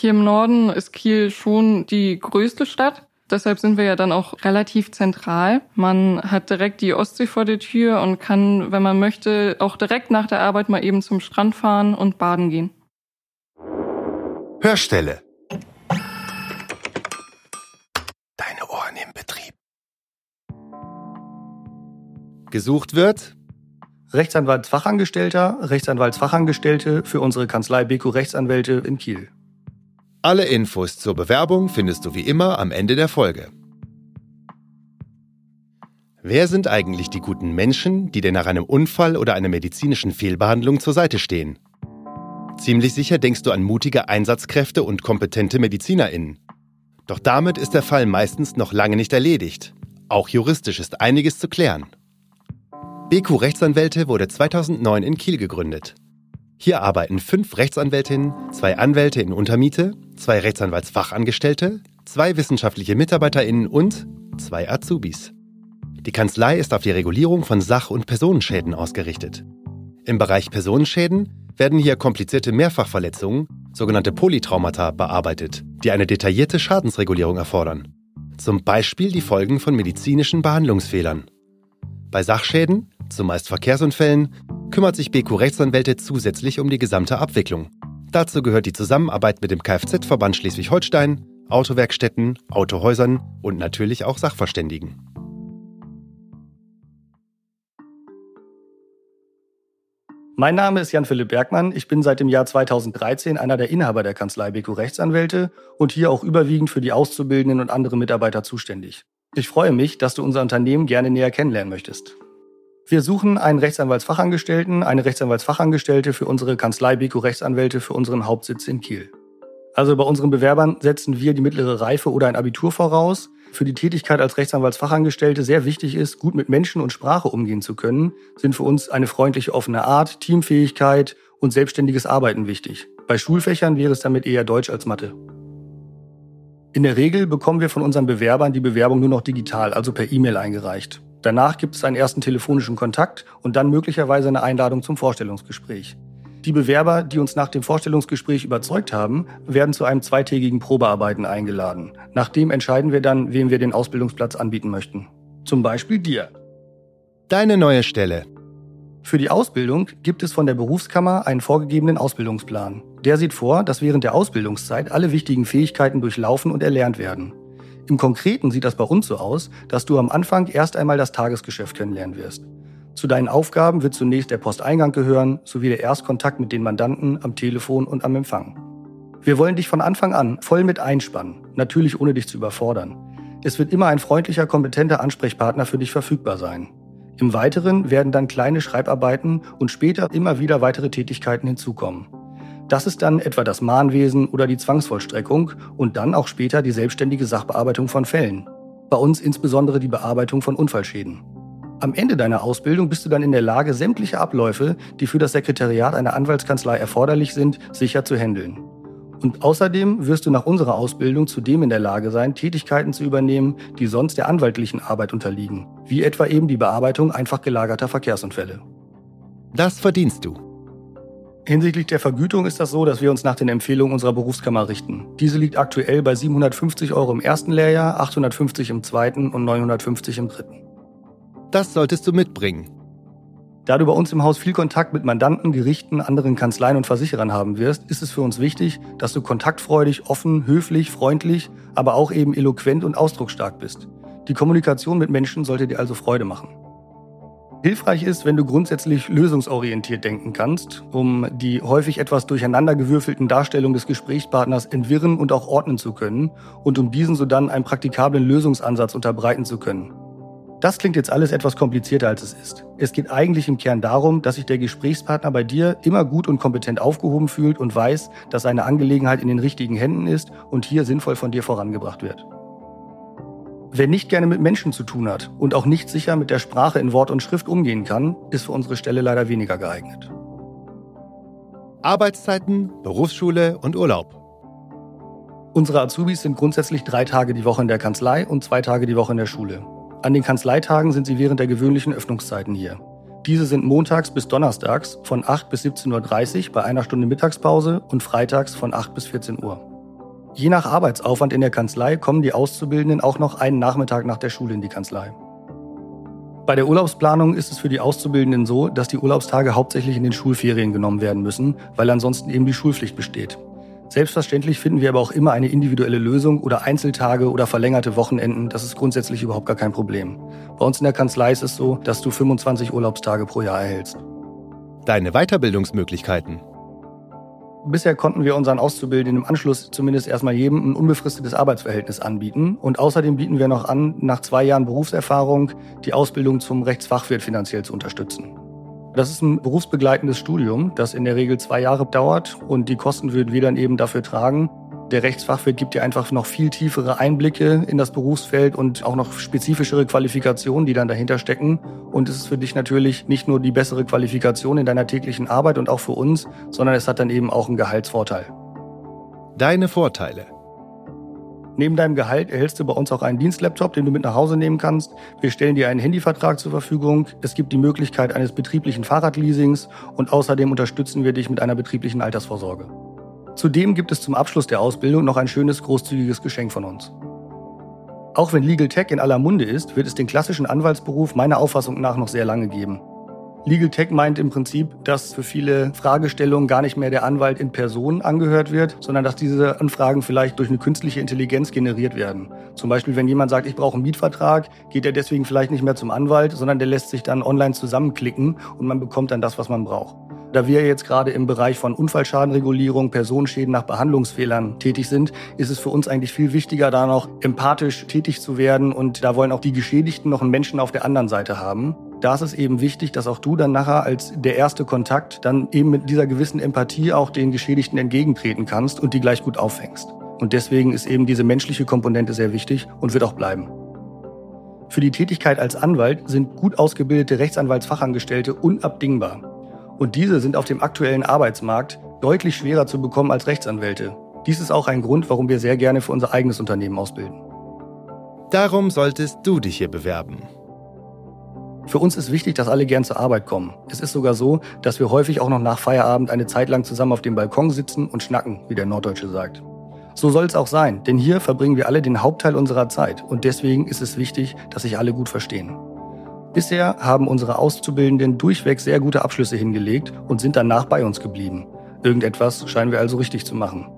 Hier im Norden ist Kiel schon die größte Stadt. Deshalb sind wir ja dann auch relativ zentral. Man hat direkt die Ostsee vor der Tür und kann, wenn man möchte, auch direkt nach der Arbeit mal eben zum Strand fahren und baden gehen. Hörstelle. Deine Ohren im Betrieb. Gesucht wird Rechtsanwaltsfachangestellter, Rechtsanwaltsfachangestellte für unsere Kanzlei Beko Rechtsanwälte in Kiel. Alle Infos zur Bewerbung findest du wie immer am Ende der Folge. Wer sind eigentlich die guten Menschen, die dir nach einem Unfall oder einer medizinischen Fehlbehandlung zur Seite stehen? Ziemlich sicher denkst du an mutige Einsatzkräfte und kompetente MedizinerInnen. Doch damit ist der Fall meistens noch lange nicht erledigt. Auch juristisch ist einiges zu klären. BQ Rechtsanwälte wurde 2009 in Kiel gegründet. Hier arbeiten fünf Rechtsanwältinnen, zwei Anwälte in Untermiete, zwei Rechtsanwaltsfachangestellte, zwei wissenschaftliche MitarbeiterInnen und zwei Azubis. Die Kanzlei ist auf die Regulierung von Sach- und Personenschäden ausgerichtet. Im Bereich Personenschäden werden hier komplizierte Mehrfachverletzungen, sogenannte Polytraumata, bearbeitet, die eine detaillierte Schadensregulierung erfordern. Zum Beispiel die Folgen von medizinischen Behandlungsfehlern. Bei Sachschäden, zumeist Verkehrsunfällen, kümmert sich BQ Rechtsanwälte zusätzlich um die gesamte Abwicklung. Dazu gehört die Zusammenarbeit mit dem Kfz-Verband Schleswig-Holstein, Autowerkstätten, Autohäusern und natürlich auch Sachverständigen. Mein Name ist Jan-Philipp Bergmann. Ich bin seit dem Jahr 2013 einer der Inhaber der Kanzlei BQ Rechtsanwälte und hier auch überwiegend für die Auszubildenden und andere Mitarbeiter zuständig. Ich freue mich, dass du unser Unternehmen gerne näher kennenlernen möchtest. Wir suchen einen Rechtsanwaltsfachangestellten, eine Rechtsanwaltsfachangestellte für unsere Kanzlei Beko Rechtsanwälte für unseren Hauptsitz in Kiel. Also bei unseren Bewerbern setzen wir die mittlere Reife oder ein Abitur voraus. Für die Tätigkeit als Rechtsanwaltsfachangestellte sehr wichtig ist, gut mit Menschen und Sprache umgehen zu können, sind für uns eine freundliche offene Art, Teamfähigkeit und selbstständiges Arbeiten wichtig. Bei Schulfächern wäre es damit eher Deutsch als Mathe. In der Regel bekommen wir von unseren Bewerbern die Bewerbung nur noch digital, also per E-Mail eingereicht. Danach gibt es einen ersten telefonischen Kontakt und dann möglicherweise eine Einladung zum Vorstellungsgespräch. Die Bewerber, die uns nach dem Vorstellungsgespräch überzeugt haben, werden zu einem zweitägigen Probearbeiten eingeladen. Nachdem entscheiden wir dann, wem wir den Ausbildungsplatz anbieten möchten. Zum Beispiel dir. Deine neue Stelle. Für die Ausbildung gibt es von der Berufskammer einen vorgegebenen Ausbildungsplan. Der sieht vor, dass während der Ausbildungszeit alle wichtigen Fähigkeiten durchlaufen und erlernt werden. Im Konkreten sieht das bei uns so aus, dass du am Anfang erst einmal das Tagesgeschäft kennenlernen wirst. Zu deinen Aufgaben wird zunächst der Posteingang gehören, sowie der Erstkontakt mit den Mandanten am Telefon und am Empfang. Wir wollen dich von Anfang an voll mit einspannen, natürlich ohne dich zu überfordern. Es wird immer ein freundlicher, kompetenter Ansprechpartner für dich verfügbar sein. Im Weiteren werden dann kleine Schreibarbeiten und später immer wieder weitere Tätigkeiten hinzukommen. Das ist dann etwa das Mahnwesen oder die Zwangsvollstreckung und dann auch später die selbstständige Sachbearbeitung von Fällen. Bei uns insbesondere die Bearbeitung von Unfallschäden. Am Ende deiner Ausbildung bist du dann in der Lage, sämtliche Abläufe, die für das Sekretariat einer Anwaltskanzlei erforderlich sind, sicher zu handeln. Und außerdem wirst du nach unserer Ausbildung zudem in der Lage sein, Tätigkeiten zu übernehmen, die sonst der anwaltlichen Arbeit unterliegen, wie etwa eben die Bearbeitung einfach gelagerter Verkehrsunfälle. Das verdienst du. Hinsichtlich der Vergütung ist das so, dass wir uns nach den Empfehlungen unserer Berufskammer richten. Diese liegt aktuell bei 750 Euro im ersten Lehrjahr, 850 im zweiten und 950 im dritten. Das solltest du mitbringen. Da du bei uns im Haus viel Kontakt mit Mandanten, Gerichten, anderen Kanzleien und Versicherern haben wirst, ist es für uns wichtig, dass du kontaktfreudig, offen, höflich, freundlich, aber auch eben eloquent und ausdrucksstark bist. Die Kommunikation mit Menschen sollte dir also Freude machen. Hilfreich ist, wenn du grundsätzlich lösungsorientiert denken kannst, um die häufig etwas durcheinandergewürfelten Darstellungen des Gesprächspartners entwirren und auch ordnen zu können und um diesen sodann einen praktikablen Lösungsansatz unterbreiten zu können. Das klingt jetzt alles etwas komplizierter, als es ist. Es geht eigentlich im Kern darum, dass sich der Gesprächspartner bei dir immer gut und kompetent aufgehoben fühlt und weiß, dass seine Angelegenheit in den richtigen Händen ist und hier sinnvoll von dir vorangebracht wird. Wer nicht gerne mit Menschen zu tun hat und auch nicht sicher mit der Sprache in Wort und Schrift umgehen kann, ist für unsere Stelle leider weniger geeignet. Arbeitszeiten, Berufsschule und Urlaub. Unsere Azubis sind grundsätzlich drei Tage die Woche in der Kanzlei und zwei Tage die Woche in der Schule. An den Kanzleitagen sind sie während der gewöhnlichen Öffnungszeiten hier. Diese sind montags bis donnerstags von 8 bis 17.30 Uhr bei einer Stunde Mittagspause und freitags von 8 bis 14 Uhr. Je nach Arbeitsaufwand in der Kanzlei kommen die Auszubildenden auch noch einen Nachmittag nach der Schule in die Kanzlei. Bei der Urlaubsplanung ist es für die Auszubildenden so, dass die Urlaubstage hauptsächlich in den Schulferien genommen werden müssen, weil ansonsten eben die Schulpflicht besteht. Selbstverständlich finden wir aber auch immer eine individuelle Lösung oder Einzeltage oder verlängerte Wochenenden. Das ist grundsätzlich überhaupt gar kein Problem. Bei uns in der Kanzlei ist es so, dass du 25 Urlaubstage pro Jahr erhältst. Deine Weiterbildungsmöglichkeiten. Bisher konnten wir unseren Auszubildenden im Anschluss zumindest erstmal jedem ein unbefristetes Arbeitsverhältnis anbieten. Und außerdem bieten wir noch an, nach zwei Jahren Berufserfahrung die Ausbildung zum Rechtsfachwirt finanziell zu unterstützen. Das ist ein berufsbegleitendes Studium, das in der Regel zwei Jahre dauert und die Kosten würden wir dann eben dafür tragen. Der Rechtsfachwirt gibt dir einfach noch viel tiefere Einblicke in das Berufsfeld und auch noch spezifischere Qualifikationen, die dann dahinter stecken. Und es ist für dich natürlich nicht nur die bessere Qualifikation in deiner täglichen Arbeit und auch für uns, sondern es hat dann eben auch einen Gehaltsvorteil. Deine Vorteile. Neben deinem Gehalt erhältst du bei uns auch einen Dienstlaptop, den du mit nach Hause nehmen kannst. Wir stellen dir einen Handyvertrag zur Verfügung. Es gibt die Möglichkeit eines betrieblichen Fahrradleasings und außerdem unterstützen wir dich mit einer betrieblichen Altersvorsorge. Zudem gibt es zum Abschluss der Ausbildung noch ein schönes, großzügiges Geschenk von uns. Auch wenn Legal Tech in aller Munde ist, wird es den klassischen Anwaltsberuf meiner Auffassung nach noch sehr lange geben. Legal Tech meint im Prinzip, dass für viele Fragestellungen gar nicht mehr der Anwalt in Person angehört wird, sondern dass diese Anfragen vielleicht durch eine künstliche Intelligenz generiert werden. Zum Beispiel, wenn jemand sagt, ich brauche einen Mietvertrag, geht er deswegen vielleicht nicht mehr zum Anwalt, sondern der lässt sich dann online zusammenklicken und man bekommt dann das, was man braucht. Da wir jetzt gerade im Bereich von Unfallschadenregulierung, Personenschäden nach Behandlungsfehlern tätig sind, ist es für uns eigentlich viel wichtiger, da noch empathisch tätig zu werden. Und da wollen auch die Geschädigten noch einen Menschen auf der anderen Seite haben. Da ist es eben wichtig, dass auch du dann nachher als der erste Kontakt dann eben mit dieser gewissen Empathie auch den Geschädigten entgegentreten kannst und die gleich gut auffängst. Und deswegen ist eben diese menschliche Komponente sehr wichtig und wird auch bleiben. Für die Tätigkeit als Anwalt sind gut ausgebildete Rechtsanwaltsfachangestellte unabdingbar. Und diese sind auf dem aktuellen Arbeitsmarkt deutlich schwerer zu bekommen als Rechtsanwälte. Dies ist auch ein Grund, warum wir sehr gerne für unser eigenes Unternehmen ausbilden. Darum solltest du dich hier bewerben. Für uns ist wichtig, dass alle gern zur Arbeit kommen. Es ist sogar so, dass wir häufig auch noch nach Feierabend eine Zeit lang zusammen auf dem Balkon sitzen und schnacken, wie der Norddeutsche sagt. So soll es auch sein, denn hier verbringen wir alle den Hauptteil unserer Zeit und deswegen ist es wichtig, dass sich alle gut verstehen. Bisher haben unsere Auszubildenden durchweg sehr gute Abschlüsse hingelegt und sind danach bei uns geblieben. Irgendetwas scheinen wir also richtig zu machen.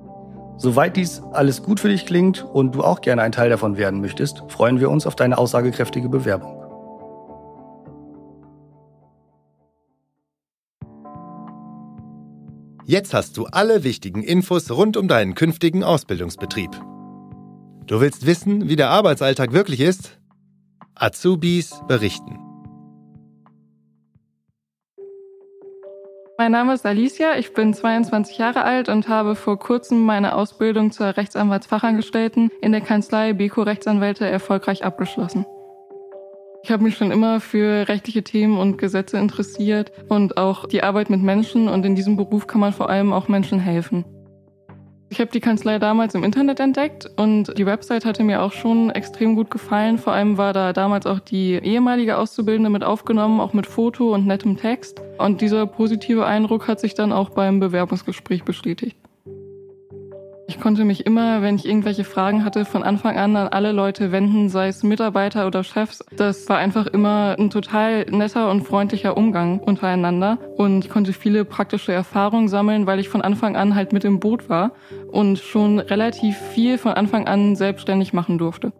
Soweit dies alles gut für dich klingt und du auch gerne ein Teil davon werden möchtest, freuen wir uns auf deine aussagekräftige Bewerbung. Jetzt hast du alle wichtigen Infos rund um deinen künftigen Ausbildungsbetrieb. Du willst wissen, wie der Arbeitsalltag wirklich ist? Azubis berichten. Mein Name ist Alicia, ich bin 22 Jahre alt und habe vor kurzem meine Ausbildung zur Rechtsanwaltsfachangestellten in der Kanzlei Beko Rechtsanwälte erfolgreich abgeschlossen. Ich habe mich schon immer für rechtliche Themen und Gesetze interessiert und auch die Arbeit mit Menschen und in diesem Beruf kann man vor allem auch Menschen helfen. Ich habe die Kanzlei damals im Internet entdeckt und die Website hatte mir auch schon extrem gut gefallen. Vor allem war da damals auch die ehemalige Auszubildende mit aufgenommen, auch mit Foto und nettem Text. Und dieser positive Eindruck hat sich dann auch beim Bewerbungsgespräch bestätigt. Ich konnte mich immer, wenn ich irgendwelche Fragen hatte, von Anfang an an alle Leute wenden, sei es Mitarbeiter oder Chefs. Das war einfach immer ein total netter und freundlicher Umgang untereinander. Und ich konnte viele praktische Erfahrungen sammeln, weil ich von Anfang an halt mit im Boot war und schon relativ viel von Anfang an selbstständig machen durfte.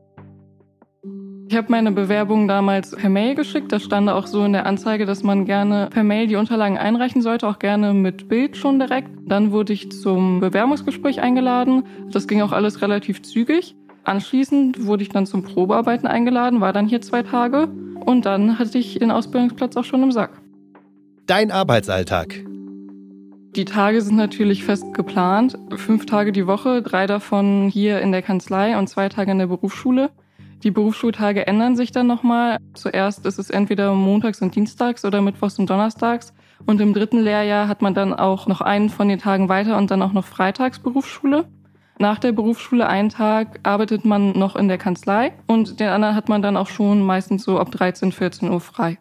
Ich habe meine Bewerbung damals per Mail geschickt. Da stand auch so in der Anzeige, dass man gerne per Mail die Unterlagen einreichen sollte, auch gerne mit Bild schon direkt. Dann wurde ich zum Bewerbungsgespräch eingeladen. Das ging auch alles relativ zügig. Anschließend wurde ich dann zum Probearbeiten eingeladen, war dann hier zwei Tage und dann hatte ich den Ausbildungsplatz auch schon im Sack. Dein Arbeitsalltag. Die Tage sind natürlich fest geplant. Fünf Tage die Woche, drei davon hier in der Kanzlei und zwei Tage in der Berufsschule. Die Berufsschultage ändern sich dann nochmal. Zuerst ist es entweder montags und dienstags oder mittwochs und donnerstags. Und im dritten Lehrjahr hat man dann auch noch einen von den Tagen weiter und dann auch noch freitags Berufsschule. Nach der Berufsschule einen Tag arbeitet man noch in der Kanzlei und den anderen hat man dann auch schon meistens so ab 13, 14 Uhr frei.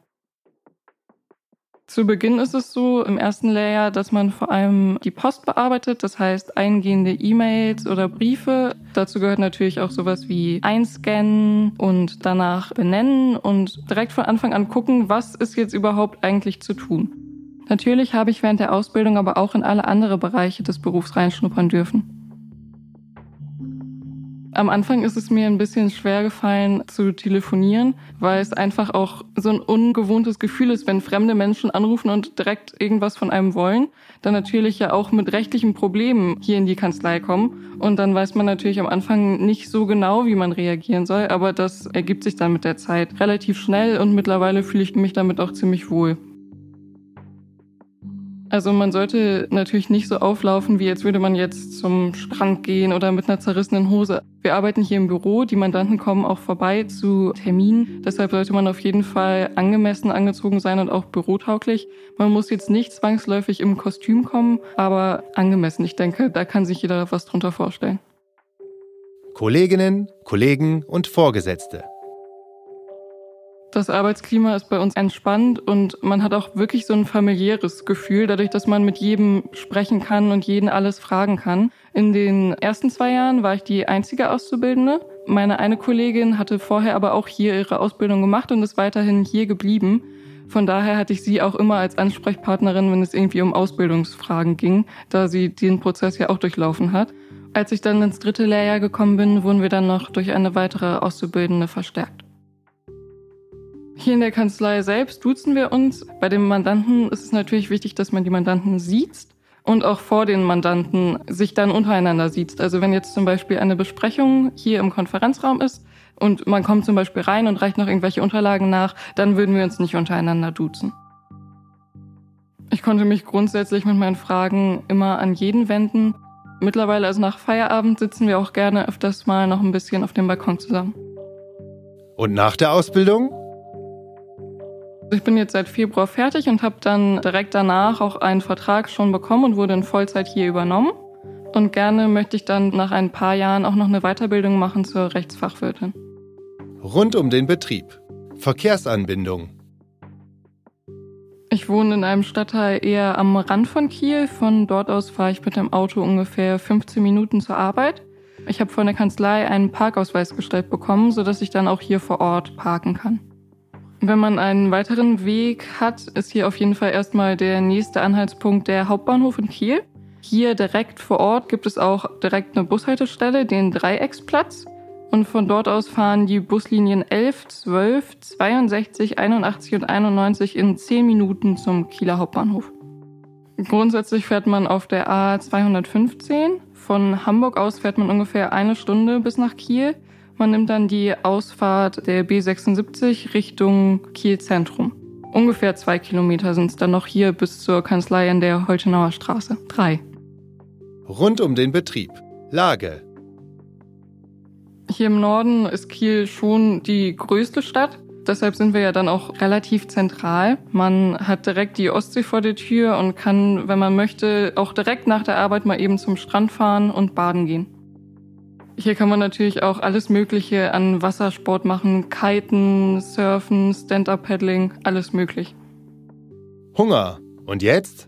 Zu Beginn ist es so im ersten Layer, dass man vor allem die Post bearbeitet, das heißt eingehende E-Mails oder Briefe. Dazu gehört natürlich auch sowas wie einscannen und danach benennen und direkt von Anfang an gucken, was ist jetzt überhaupt eigentlich zu tun. Natürlich habe ich während der Ausbildung aber auch in alle andere Bereiche des Berufs reinschnuppern dürfen. Am Anfang ist es mir ein bisschen schwer gefallen zu telefonieren, weil es einfach auch so ein ungewohntes Gefühl ist, wenn fremde Menschen anrufen und direkt irgendwas von einem wollen, dann natürlich ja auch mit rechtlichen Problemen hier in die Kanzlei kommen. Und dann weiß man natürlich am Anfang nicht so genau, wie man reagieren soll, aber das ergibt sich dann mit der Zeit relativ schnell und mittlerweile fühle ich mich damit auch ziemlich wohl. Also man sollte natürlich nicht so auflaufen, wie als würde man jetzt zum Strand gehen oder mit einer zerrissenen Hose. Wir arbeiten hier im Büro, die Mandanten kommen auch vorbei zu Terminen. Deshalb sollte man auf jeden Fall angemessen angezogen sein und auch bürotauglich. Man muss jetzt nicht zwangsläufig im Kostüm kommen, aber angemessen. Ich denke, da kann sich jeder was drunter vorstellen. Kolleginnen, Kollegen und Vorgesetzte. Das Arbeitsklima ist bei uns entspannt und man hat auch wirklich so ein familiäres Gefühl, dadurch, dass man mit jedem sprechen kann und jeden alles fragen kann. In den ersten zwei Jahren war ich die einzige Auszubildende. Meine eine Kollegin hatte vorher aber auch hier ihre Ausbildung gemacht und ist weiterhin hier geblieben. Von daher hatte ich sie auch immer als Ansprechpartnerin, wenn es irgendwie um Ausbildungsfragen ging, da sie den Prozess ja auch durchlaufen hat. Als ich dann ins dritte Lehrjahr gekommen bin, wurden wir dann noch durch eine weitere Auszubildende verstärkt. Hier in der Kanzlei selbst duzen wir uns. Bei dem Mandanten ist es natürlich wichtig, dass man die Mandanten sieht und auch vor den Mandanten sich dann untereinander sieht. Also wenn jetzt zum Beispiel eine Besprechung hier im Konferenzraum ist und man kommt zum Beispiel rein und reicht noch irgendwelche Unterlagen nach, dann würden wir uns nicht untereinander duzen. Ich konnte mich grundsätzlich mit meinen Fragen immer an jeden wenden. Mittlerweile, also nach Feierabend, sitzen wir auch gerne öfters mal noch ein bisschen auf dem Balkon zusammen. Und nach der Ausbildung? Ich bin jetzt seit Februar fertig und habe dann direkt danach auch einen Vertrag schon bekommen und wurde in Vollzeit hier übernommen. Und gerne möchte ich dann nach ein paar Jahren auch noch eine Weiterbildung machen zur Rechtsfachwirtin. Rund um den Betrieb. Verkehrsanbindung. Ich wohne in einem Stadtteil eher am Rand von Kiel. Von dort aus fahre ich mit dem Auto ungefähr 15 Minuten zur Arbeit. Ich habe von der Kanzlei einen Parkausweis gestellt bekommen, sodass ich dann auch hier vor Ort parken kann. Wenn man einen weiteren Weg hat, ist hier auf jeden Fall erstmal der nächste Anhaltspunkt der Hauptbahnhof in Kiel. Hier direkt vor Ort gibt es auch direkt eine Bushaltestelle, den Dreiecksplatz. Und von dort aus fahren die Buslinien 11, 12, 62, 81 und 91 in 10 Minuten zum Kieler Hauptbahnhof. Grundsätzlich fährt man auf der A215. Von Hamburg aus fährt man ungefähr eine Stunde bis nach Kiel. Man nimmt dann die Ausfahrt der B76 Richtung Kiel Zentrum. Ungefähr zwei Kilometer sind es dann noch hier bis zur Kanzlei in der Holtenauer Straße. Drei. Rund um den Betrieb. Lage. Hier im Norden ist Kiel schon die größte Stadt. Deshalb sind wir ja dann auch relativ zentral. Man hat direkt die Ostsee vor der Tür und kann, wenn man möchte, auch direkt nach der Arbeit mal eben zum Strand fahren und baden gehen. Hier kann man natürlich auch alles Mögliche an Wassersport machen. Kiten, Surfen, Stand-Up-Paddling, alles möglich. Hunger. Und jetzt?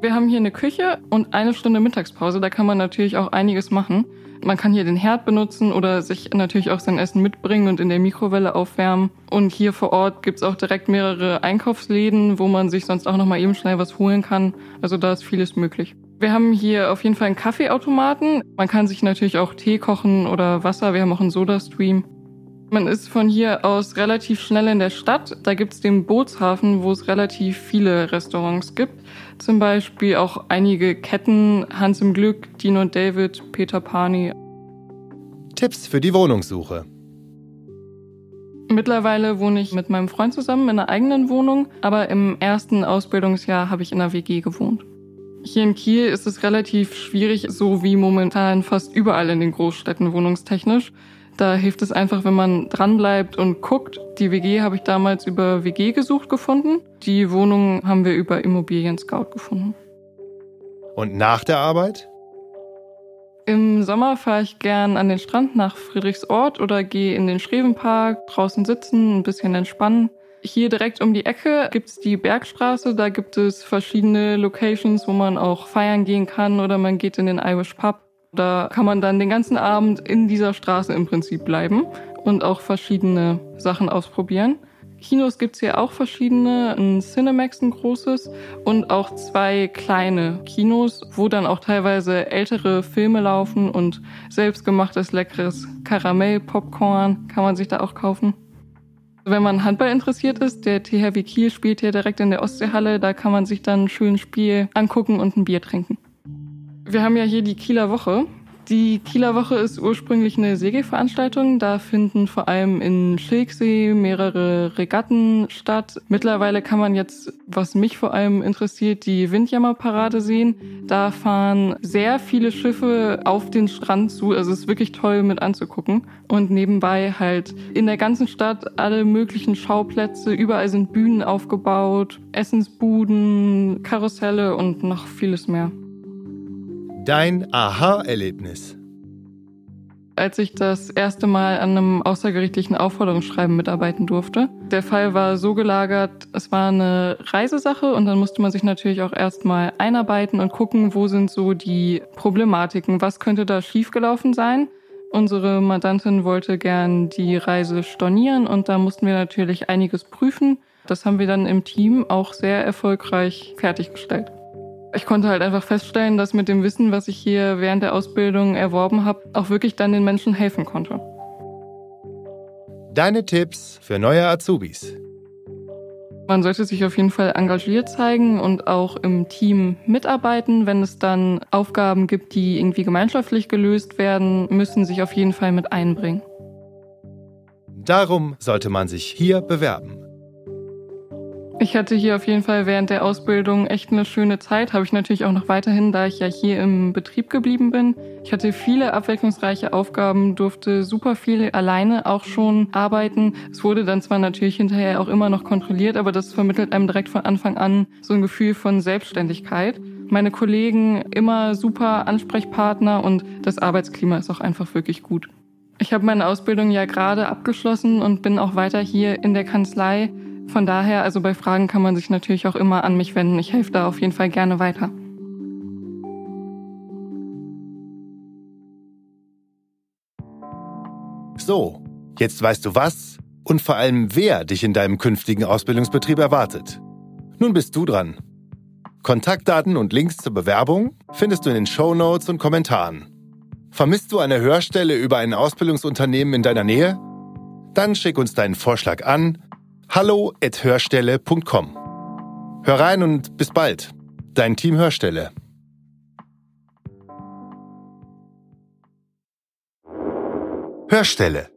Wir haben hier eine Küche und eine Stunde Mittagspause. Da kann man natürlich auch einiges machen. Man kann hier den Herd benutzen oder sich natürlich auch sein Essen mitbringen und in der Mikrowelle aufwärmen. Und hier vor Ort gibt's auch direkt mehrere Einkaufsläden, wo man sich sonst auch noch mal eben schnell was holen kann. Also da ist vieles möglich. Wir haben hier auf jeden Fall einen Kaffeeautomaten. Man kann sich natürlich auch Tee kochen oder Wasser. Wir haben auch einen Soda-Stream. Man ist von hier aus relativ schnell in der Stadt. Da gibt's den Bootshafen, wo es relativ viele Restaurants gibt. Zum Beispiel auch einige Ketten, Hans im Glück, Dino und David, Peter Pani. Tipps für die Wohnungssuche. Mittlerweile wohne ich mit meinem Freund zusammen in einer eigenen Wohnung, aber im ersten Ausbildungsjahr habe ich in einer WG gewohnt. Hier in Kiel ist es relativ schwierig, so wie momentan fast überall in den Großstädten wohnungstechnisch. Da hilft es einfach, wenn man dranbleibt und guckt. Die WG habe ich damals über WG gesucht gefunden. Die Wohnung haben wir über Immobilien Scout gefunden. Und nach der Arbeit? Im Sommer fahre ich gern an den Strand nach Friedrichsort oder gehe in den Schrevenpark, draußen sitzen, ein bisschen entspannen. Hier direkt um die Ecke gibt's die Bergstraße. Da gibt es verschiedene Locations, wo man auch feiern gehen kann oder man geht in den Irish Pub. Da kann man dann den ganzen Abend in dieser Straße im Prinzip bleiben und auch verschiedene Sachen ausprobieren. Kinos gibt's hier auch verschiedene, ein Cinemax ein großes und auch zwei kleine Kinos, wo dann auch teilweise ältere Filme laufen und selbstgemachtes leckeres Karamell-Popcorn kann man sich da auch kaufen. Wenn man Handball interessiert ist, der THW Kiel spielt hier direkt in der Ostseehalle, da kann man sich dann ein schönes Spiel angucken und ein Bier trinken. Wir haben ja hier die Kieler Woche. Die Kieler Woche ist ursprünglich eine Segelveranstaltung. Da finden vor allem in Schilksee mehrere Regatten statt. Mittlerweile kann man jetzt, was mich vor allem interessiert, die Windjammerparade sehen. Da fahren sehr viele Schiffe auf den Strand zu. Also es ist wirklich toll mit anzugucken. Und nebenbei halt in der ganzen Stadt alle möglichen Schauplätze. Überall sind Bühnen aufgebaut, Essensbuden, Karusselle und noch vieles mehr. Dein Aha-Erlebnis. Als ich das erste Mal an einem außergerichtlichen Aufforderungsschreiben mitarbeiten durfte. Der Fall war so gelagert, es war eine Reisesache und dann musste man sich natürlich auch erstmal einarbeiten und gucken, wo sind so die Problematiken, was könnte da schiefgelaufen sein. Unsere Mandantin wollte gern die Reise stornieren und da mussten wir natürlich einiges prüfen. Das haben wir dann im Team auch sehr erfolgreich fertiggestellt. Ich konnte halt einfach feststellen, dass mit dem Wissen, was ich hier während der Ausbildung erworben habe, auch wirklich dann den Menschen helfen konnte. Deine Tipps für neue Azubis. Man sollte sich auf jeden Fall engagiert zeigen und auch im Team mitarbeiten. Wenn es dann Aufgaben gibt, die irgendwie gemeinschaftlich gelöst werden, müssen sich auf jeden Fall mit einbringen. Darum sollte man sich hier bewerben. Ich hatte hier auf jeden Fall während der Ausbildung echt eine schöne Zeit. Habe ich natürlich auch noch weiterhin, da ich ja hier im Betrieb geblieben bin. Ich hatte viele abwechslungsreiche Aufgaben, durfte super viel alleine auch schon arbeiten. Es wurde dann zwar natürlich hinterher auch immer noch kontrolliert, aber das vermittelt einem direkt von Anfang an so ein Gefühl von Selbstständigkeit. Meine Kollegen immer super Ansprechpartner und das Arbeitsklima ist auch einfach wirklich gut. Ich habe meine Ausbildung ja gerade abgeschlossen und bin auch weiter hier in der Kanzlei. Von daher, also bei Fragen kann man sich natürlich auch immer an mich wenden. Ich helfe da auf jeden Fall gerne weiter. So, jetzt weißt du was und vor allem wer dich in deinem künftigen Ausbildungsbetrieb erwartet. Nun bist du dran. Kontaktdaten und Links zur Bewerbung findest du in den Show Notes und Kommentaren. Vermisst du eine Hörstelle über ein Ausbildungsunternehmen in deiner Nähe? Dann schick uns deinen Vorschlag an hallo@hörstelle.com. Hör rein und bis bald. Dein Team Hörstelle. Hörstelle.